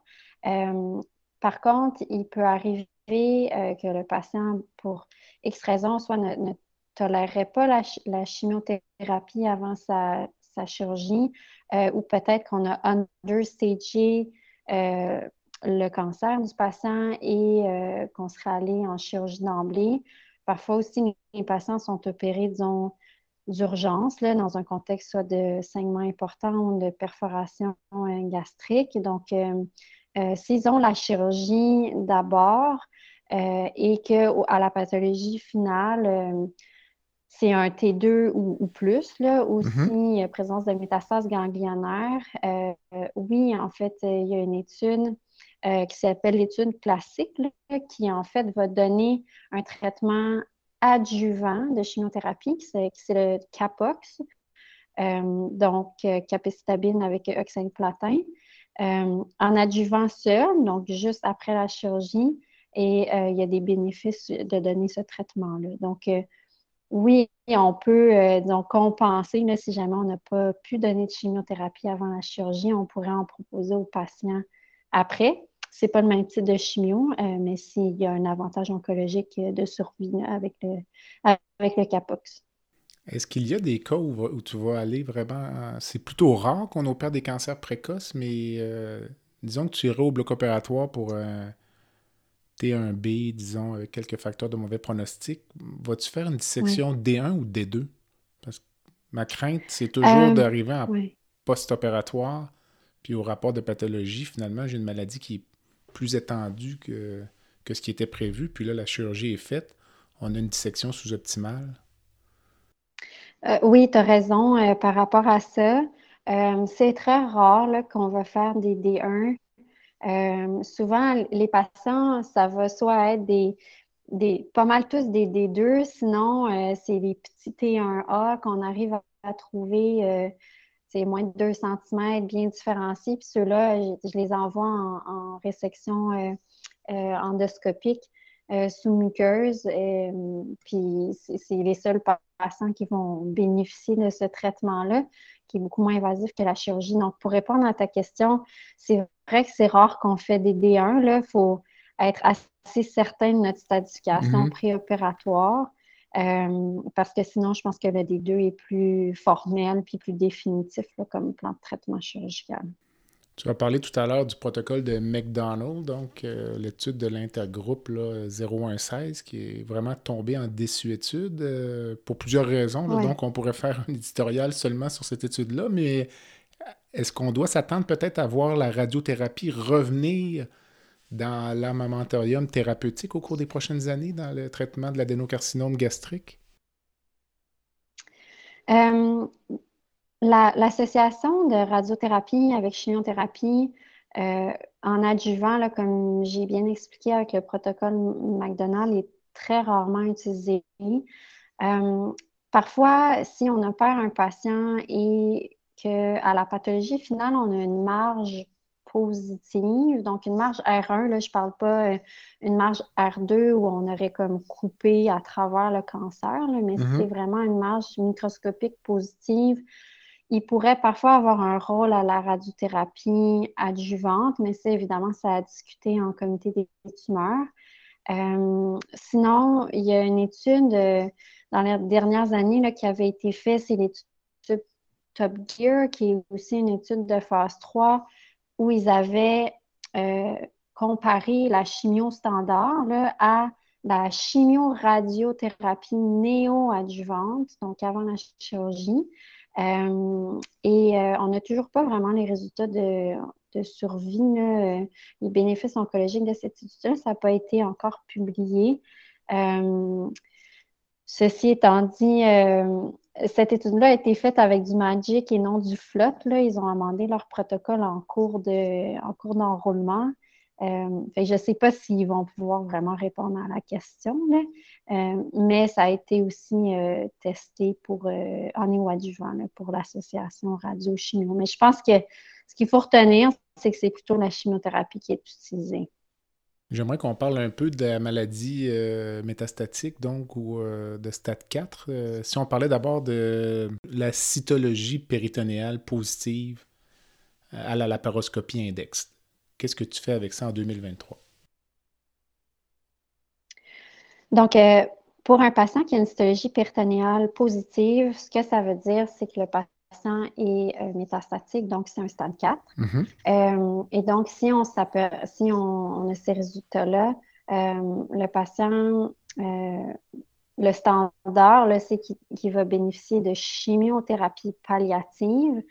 Euh, par contre, il peut arriver que le patient, pour X raison, soit ne, tolérerait pas la, chimiothérapie avant sa, chirurgie, ou peut-être qu'on a understagé le cancer du patient et qu'on serait allé en chirurgie d'emblée. Parfois aussi, les patients sont opérés, disons, d'urgence, dans un contexte soit de saignement important ou de perforation euh, gastrique. Donc, euh, euh, s'ils ont la chirurgie d'abord et qu'à la pathologie finale, c'est un T2 ou, plus, là, ou mm-hmm. présence de métastases ganglionnaires, oui, en fait, il y a une étude qui s'appelle l'étude classique, qui en fait va donner un traitement adjuvant de chimiothérapie, c'est le CAPOX, euh, donc euh, capecitabine avec oxaliplatin, euh, en adjuvant seul, donc juste après la chirurgie, et il y a des bénéfices de donner ce traitement-là. Donc, oui, on peut donc compenser, si jamais on n'a pas pu donner de chimiothérapie avant la chirurgie, on pourrait en proposer aux patients après. C'est pas le même type de chimio, euh, mais s'il y a un avantage oncologique de survie avec le, avec le CAPOX. Est-ce qu'il y a des cas où, tu vas aller vraiment. C'est plutôt rare qu'on opère des cancers précoces, mais euh, disons que tu irais au bloc opératoire pour un T1B, disons, avec quelques facteurs de mauvais pronostic. Vas-tu faire une dissection D1 ou D2? Parce que ma crainte, c'est toujours euh, d'arriver en post-opératoire, puis au rapport de pathologie, finalement, j'ai une maladie qui est plus étendu que, que ce qui était prévu. Puis là, la chirurgie est faite. On a une dissection sous-optimale. Euh, oui, tu as raison euh, par rapport à ça. c'est très rare qu'on va faire des D1. souvent, les patients, ça va soit être des, des pas mal tous des D2, sinon c'est les petits T1A qu'on arrive à, trouver c'est moins de 2 cm, bien différenciés. Puis ceux-là, je, les envoie en, résection euh, euh, endoscopique euh, sous muqueuse. puis c'est les seuls patients qui vont bénéficier de ce traitement-là, qui est beaucoup moins invasif que la chirurgie. Donc, pour répondre à ta question, c'est vrai que c'est rare qu'on fait des D1. Il faut être assez certain de notre stadification mm-hmm. préopératoire. Euh, parce que sinon, je pense que le D2 est plus formel puis plus définitif comme plan de traitement chirurgical. Tu as parlé tout à l'heure du protocole de McDonald, donc euh, l'étude de l'intergroupe 0116, qui est vraiment tombée en désuétude euh, pour plusieurs raisons. Donc, on pourrait faire un éditorial seulement sur cette étude-là, mais est-ce qu'on doit s'attendre peut-être à voir la radiothérapie revenir dans l'armamentorium thérapeutique au cours des prochaines années dans le traitement de l'adénocarcinome gastrique? Euh, l'association de radiothérapie avec chimiothérapie euh, en adjuvant, comme j'ai bien expliqué avec le protocole McDonald, est très rarement utilisé. Euh, parfois, si on opère un patient et qu'à la pathologie finale, on a une marge positive. Donc, une marge R1, là, je ne parle pas euh, une marge R2 où on aurait comme coupé à travers le cancer, mais mm-hmm. c'est vraiment une marge microscopique positive. Il pourrait parfois avoir un rôle à la radiothérapie adjuvante, mais c'est évidemment, ça a discuté en comité des tumeurs. Euh, sinon, il y a une étude euh, dans les dernières années là, qui avait été faite, c'est l'étude Top Gear, qui est aussi une étude de phase 3 où ils avaient euh, comparé la chimio standard à la chimio-radiothérapie néo-adjuvante, donc avant la chirurgie. Euh, et euh, on n'a toujours pas vraiment les résultats de, survie, les bénéfices oncologiques de cette étude-là. Ça n'a pas été encore publié. ceci étant dit, cette étude-là a été faite avec du Magic et non du FLOT. Ils ont amendé leur protocole en cours d'enrôlement. Euh, je ne sais pas s'ils vont pouvoir vraiment répondre à la question, euh, mais ça a été aussi euh, testé pour, en néoadjuvant pour l'association radio-chimio. Mais je pense que ce qu'il faut retenir, c'est que c'est plutôt la chimiothérapie qui est utilisée. J'aimerais qu'on parle un peu de la maladie euh, métastatique, donc, ou euh, de stade 4. Euh, si on parlait d'abord de la cytologie péritonéale positive à la laparoscopie index, qu'est-ce que tu fais avec ça en 2023? Donc, pour un patient qui a une cytologie péritonéale positive, ce que ça veut dire, c'est que le patient est euh, métastatique, donc c'est un stade 4. Mm-hmm. Euh, et donc, si on, si on, a ces résultats-là, euh, le patient, le standard, c'est qu'il va bénéficier de chimiothérapie palliative.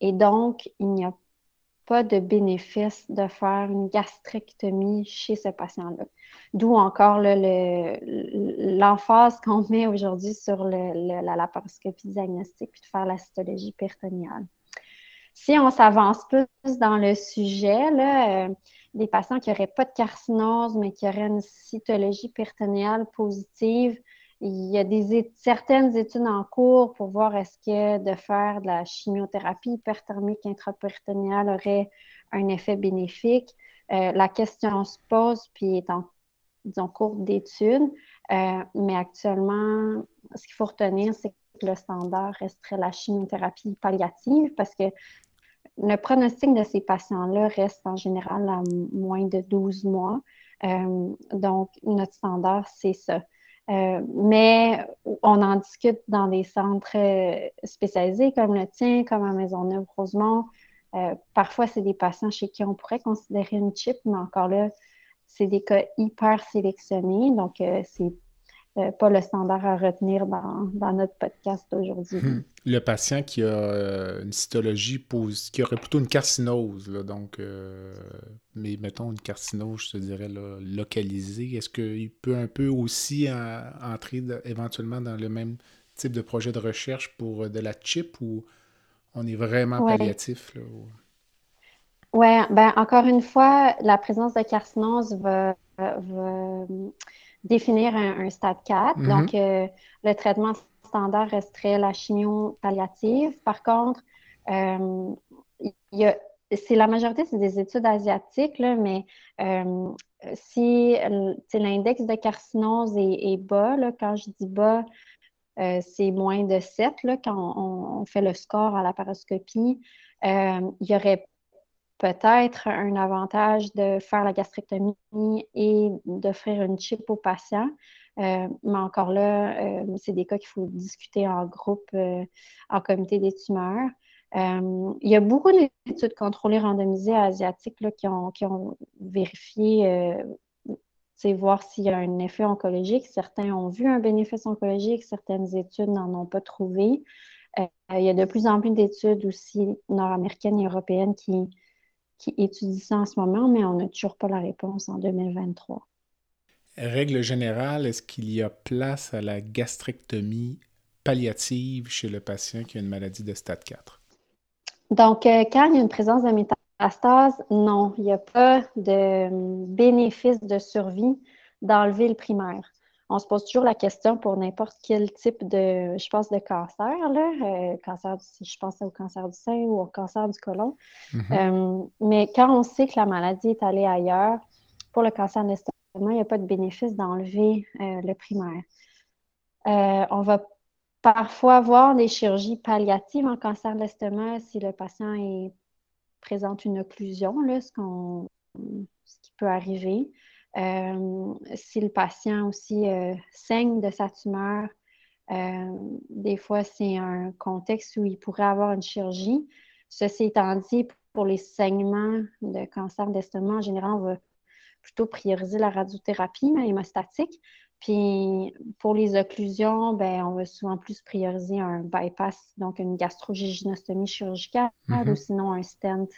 Et donc, il n'y a pas de bénéfice de faire une gastrectomie chez ce patient-là. D'où encore l'emphase qu'on met aujourd'hui sur la laparoscopie diagnostique puis de faire la cytologie péritonéale. Si on s'avance plus dans le sujet, là, euh, des patients qui n'auraient pas de carcinose, mais qui auraient une cytologie péritonéale positive, il y a certaines études en cours pour voir est-ce que de faire de la chimiothérapie hyperthermique intrapéritonéale aurait un effet bénéfique. Euh, la question se pose puis est en disons, cours d'études, euh, mais actuellement, ce qu'il faut retenir, c'est que le standard resterait la chimiothérapie palliative parce que le pronostic de ces patients-là reste en général à moins de 12 mois. Euh, donc, notre standard, c'est ça. Euh, mais on en discute dans des centres spécialisés comme le tien, comme à Maisonneuve-Rosemont. Euh, parfois, c'est des patients chez qui on pourrait considérer une chip, mais encore là, c'est des cas hyper sélectionnés. Donc, c'est euh, pas le standard à retenir dans, notre podcast aujourd'hui. Hmm. Le patient qui a euh, une cytologie, qui aurait plutôt une carcinose, donc, euh, mais mettons une carcinose, je te dirais, localisée, est-ce qu'il peut un peu aussi entrer éventuellement dans le même type de projet de recherche pour de la chip ou on est vraiment palliatif. Là, Oui, ben encore une fois, la présence de carcinose va, définir un, stade 4. Mm-hmm. Donc, euh, le traitement standard resterait la chimio palliative. Par contre, euh, c'est la majorité, c'est des études asiatiques, là, mais euh, si l'index de carcinose est, bas, là, quand je dis bas, euh, c'est moins de 7 là, quand on, fait le score à la paroscopie. Euh, il y aurait peut-être un avantage de faire la gastrectomie et d'offrir une chip aux patients. Euh, mais encore là, c'est des cas qu'il faut discuter en groupe, en comité des tumeurs. il y a beaucoup d'études contrôlées randomisées asiatiques là, qui, ont, qui, ont, vérifié voir s'il y a un effet oncologique. Certains ont vu un bénéfice oncologique, certaines études n'en ont pas trouvé. Euh, il y a de plus en plus d'études aussi nord-américaines et européennes qui, qui étudient ça en ce moment, mais on n'a toujours pas la réponse en 2023. Règle générale, est-ce qu'il y a place à la gastrectomie palliative chez le patient qui a une maladie de stade 4? Donc, euh, quand il y a une présence de métal stase, non, il n'y a pas de bénéfice de survie d'enlever le primaire. On se pose toujours la question pour n'importe quel type de, je pense, de cancer, là, euh, cancer je pense au cancer du sein ou au cancer du côlon. Mm-hmm. Euh, mais quand on sait que la maladie est allée ailleurs, pour le cancer de l'estomac, il n'y a pas de bénéfice d'enlever euh, le primaire. on va parfois voir des chirurgies palliatives en cancer de l'estomac si le patient est présente une occlusion, là, ce, qui peut arriver. Euh, si le patient aussi euh, saigne de sa tumeur, euh, des fois, c'est un contexte où il pourrait avoir une chirurgie. Ceci étant dit, pour les saignements de cancer d'estomac, en général, on va plutôt prioriser la radiothérapie hémostatique. Puis pour les occlusions, ben, on va souvent plus prioriser un bypass, donc une gastrogyginostomie chirurgicale mm-hmm. ou sinon un stent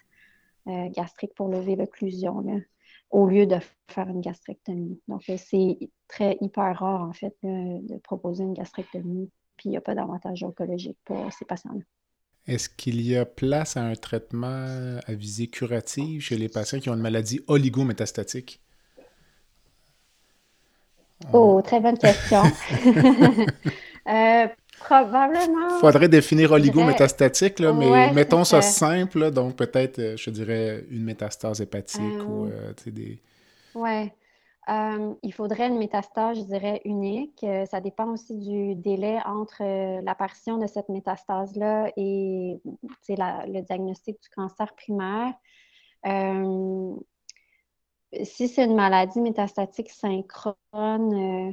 gastrique pour lever l'occlusion au lieu de faire une gastrectomie. Donc euh, c'est très hyper rare en fait de proposer une gastrectomie, puis il n'y a pas d'avantage oncologique pour ces patients-là. Est-ce qu'il y a place à un traitement à visée curative chez les patients qui ont une maladie oligométastatique? Oh, très bonne question. euh, probablement. Faudrait définir oligométastatique, là, mais mettons ça simple, donc peut-être, euh, je dirais, une métastase hépatique ou euh, des. Oui. Euh, il faudrait une métastase, je dirais, unique. ça dépend aussi du délai entre l'apparition de cette métastase-là et le diagnostic du cancer primaire si c'est une maladie métastatique synchrone, euh,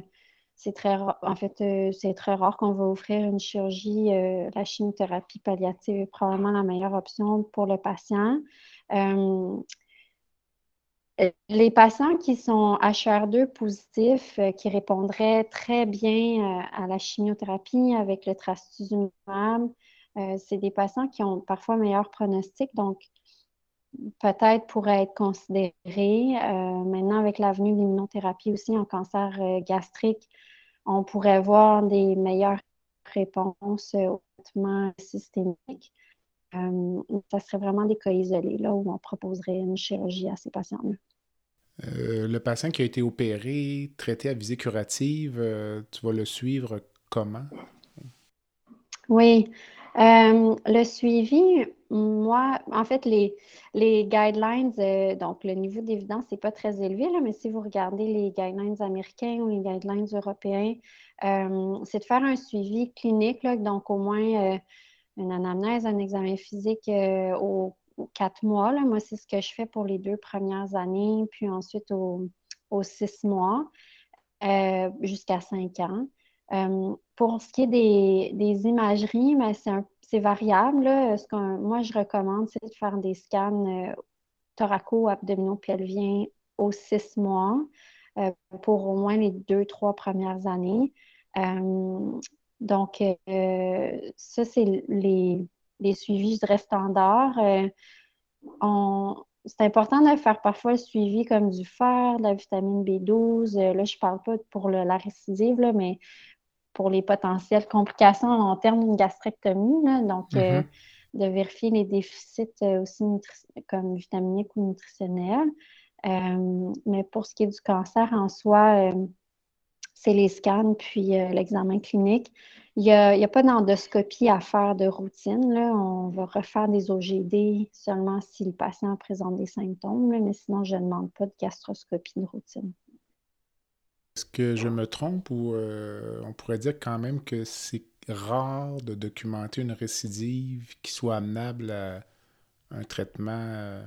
c'est très en fait, euh, c'est très rare qu'on va offrir une chirurgie. Euh, la chimiothérapie palliative est probablement la meilleure option pour le patient. les patients qui sont HR2 positifs, qui répondraient très bien à la chimiothérapie avec le trastuzumab, c'est des patients qui ont parfois meilleur pronostic. Donc, peut-être pourrait être considéré. Euh, maintenant, avec l'avenue de l'immunothérapie aussi en cancer euh, gastrique, on pourrait voir des meilleures réponses au traitement systémique. Euh, ça serait vraiment des cas isolés là, où on proposerait une chirurgie à ces patients-là. le patient qui a été opéré, traité à visée curative, tu vas le suivre comment? Oui. Le suivi, moi, en fait, les, les guidelines, euh, donc le niveau d'évidence n'est pas très élevé, là, mais si vous regardez les guidelines américains ou les guidelines européens, euh, c'est de faire un suivi clinique, donc au moins euh, une anamnèse, un examen physique aux, quatre mois. Moi, c'est ce que je fais pour les deux premières années, puis ensuite aux, six mois jusqu'à cinq ans. Pour ce qui est des, imageries, ben, c'est variable. Ce moi, je recommande, c'est de faire des scans euh, thoraco-abdominaux pelviens aux six mois euh, pour au moins les deux, trois premières années. Euh, donc, ça, c'est les, suivis, je dirais, standards. c'est important de faire parfois le suivi comme du fer, de la vitamine B12. là, je ne parle pas pour la récidive, mais pour les potentielles complications en termes d'une gastrectomie. Donc, euh, mm-hmm. de vérifier les déficits aussi comme vitaminiques ou nutritionnels. mais pour ce qui est du cancer en soi, c'est les scans puis l'examen clinique. Il n'y a, pas d'endoscopie à faire de routine. Là. On va refaire des OGD seulement si le patient présente des symptômes, mais sinon, je ne demande pas de gastroscopie de routine. Est-ce que je me trompe ou euh, on pourrait dire quand même que c'est rare de documenter une récidive qui soit amenable à un traitement euh,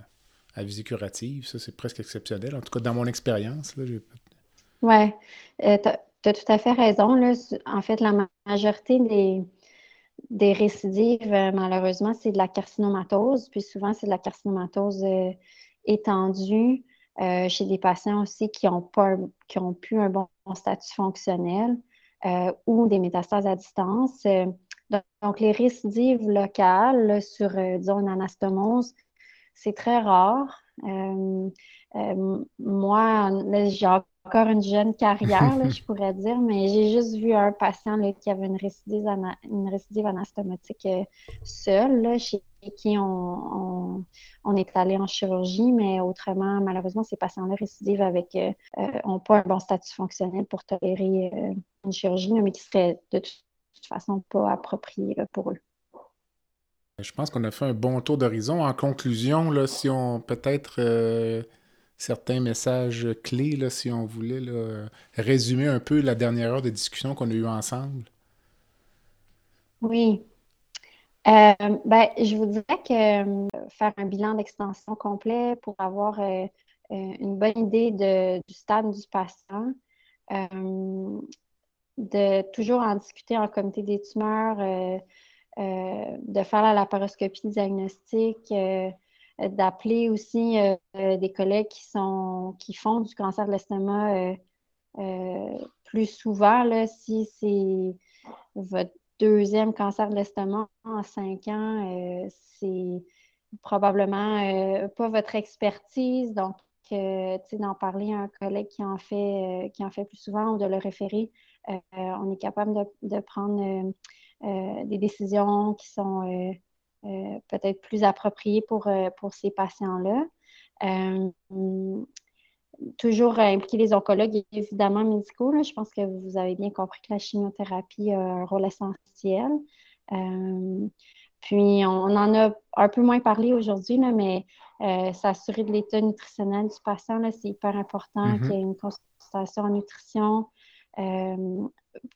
à visée curative? Ça, c'est presque exceptionnel. En tout cas, dans mon expérience. Oui. Euh, tu as tout à fait raison. Là. En fait, la majorité des, des récidives, euh, malheureusement, c'est de la carcinomatose. Puis souvent, c'est de la carcinomatose euh, étendue euh, chez des patients aussi qui ont, pas, qui ont plus un bon statut fonctionnel ou des métastases à distance. donc, les récidives locales sur, disons, une anastomose, c'est très rare. moi, j'ai encore une jeune carrière, je pourrais dire, mais j'ai juste vu un patient qui avait une récidive, une récidive anastomotique euh, seule, chez qui on, est allé en chirurgie, mais autrement, malheureusement, ces patients-là récidives avec euh, euh, ont pas un bon statut fonctionnel pour tolérer une chirurgie, mais qui serait de toute, façon pas appropriée pour eux. Je pense qu'on a fait un bon tour d'horizon. En conclusion, là, si on peut-être certains messages clés, là, si on voulait résumer un peu la dernière heure de discussion qu'on a eue ensemble? Oui. Euh, ben, je vous dirais que euh, faire un bilan d'extension complet pour avoir euh, une bonne idée du stade du patient, de toujours en discuter en comité des tumeurs, de faire la laparoscopie diagnostique, euh, d'appeler aussi euh, euh, des collègues qui, sont, qui font du cancer de l'estomac plus souvent. Là, si c'est votre deuxième cancer de l'estomac en cinq ans, c'est probablement pas votre expertise. Donc, d'en parler à un collègue qui en fait, qui en fait plus souvent ou de le référer, on est capable de, de prendre des décisions qui sont euh, peut-être plus approprié pour, euh, pour ces patients-là. Euh, toujours impliquer les oncologues, évidemment, médicaux. Je pense que vous avez bien compris que la chimiothérapie a un rôle essentiel. puis, on, en a un peu moins parlé aujourd'hui, mais s'assurer de l'état nutritionnel du patient, c'est hyper important mm-hmm. qu'il y ait une consultation en nutrition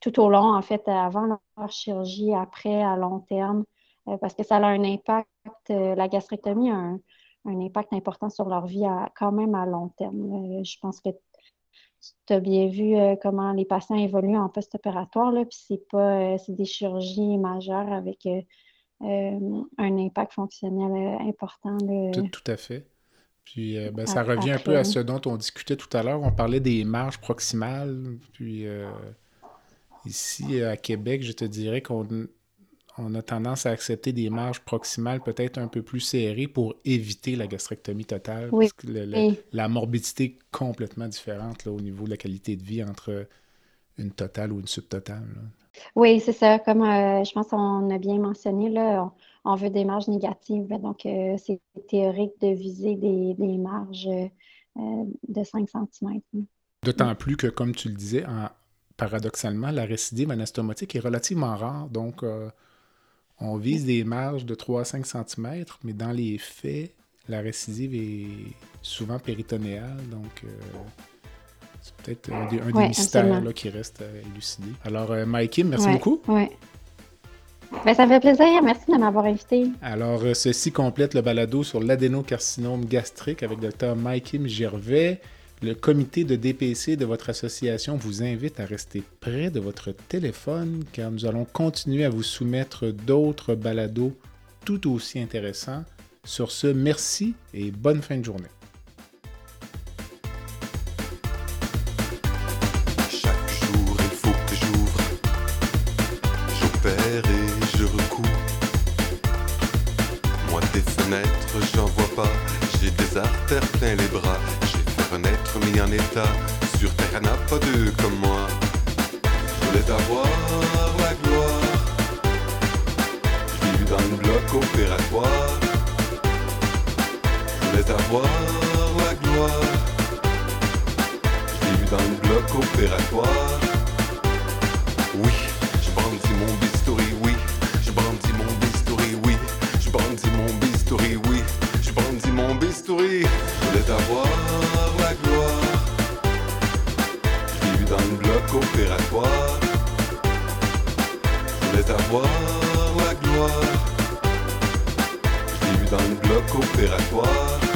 tout au long, en fait, avant leur chirurgie, après, à long terme. Euh, parce que ça a un impact, euh, la gastrectomie a un, impact important sur leur vie quand même à long terme. Euh, je pense que tu as bien vu comment les patients évoluent en post-opératoire, puis c'est pas c'est des chirurgies majeures avec un impact fonctionnel important. Tout, à fait. Puis ben, ça revient un peu à ce dont on discutait tout à l'heure. On parlait des marges proximales. Puis ici à Québec, je te dirais qu'on on a tendance à accepter des marges proximales peut-être un peu plus serrées pour éviter la gastrectomie totale. Parce que la morbidité est complètement différente au niveau de la qualité de vie entre une totale ou une subtotale. Oui, c'est ça. Comme euh, je pense qu'on a bien mentionné, là, on, veut des marges négatives. Donc, euh, c'est théorique de viser des, marges euh, de 5 cm. D'autant plus que, comme tu le disais, paradoxalement, la récidive anastomotique est relativement rare. Donc, on vise des marges de 3 à 5 cm, mais dans les faits, la récidive est souvent péritonéale, donc euh, c'est peut-être un des, mystères qui reste à élucider. Alors, euh, Mikey, merci beaucoup. Oui. Ben, ça me fait plaisir. Merci de m'avoir invité. Alors, euh, ceci complète le balado sur l'adénocarcinome gastrique avec Dr. Mikey Gervais. Le comité de DPC de votre association vous invite à rester près de votre téléphone car nous allons continuer à vous soumettre d'autres balados tout aussi intéressants. Sur ce, merci et bonne fin de journée. Chaque jour, il faut que j'ouvre, j'opère et je. Moi, fenêtres, j'en vois pas, j'ai des artères plein les bras renaître mis en état. Sur terre, pas deux comme moi. Je voulais avoir la gloire. Je vis dans le bloc opératoire. Je voulais avoir la gloire. Je vu dans le bloc opératoire. Oui, je brandis mon bistouri, oui. Je brandis mon bistouri, oui. Je brandis mon bistouri, oui. Je brandis mon bistouri. Je voulais avoir la gloire. Je l'ai vu dans le bloc opératoire.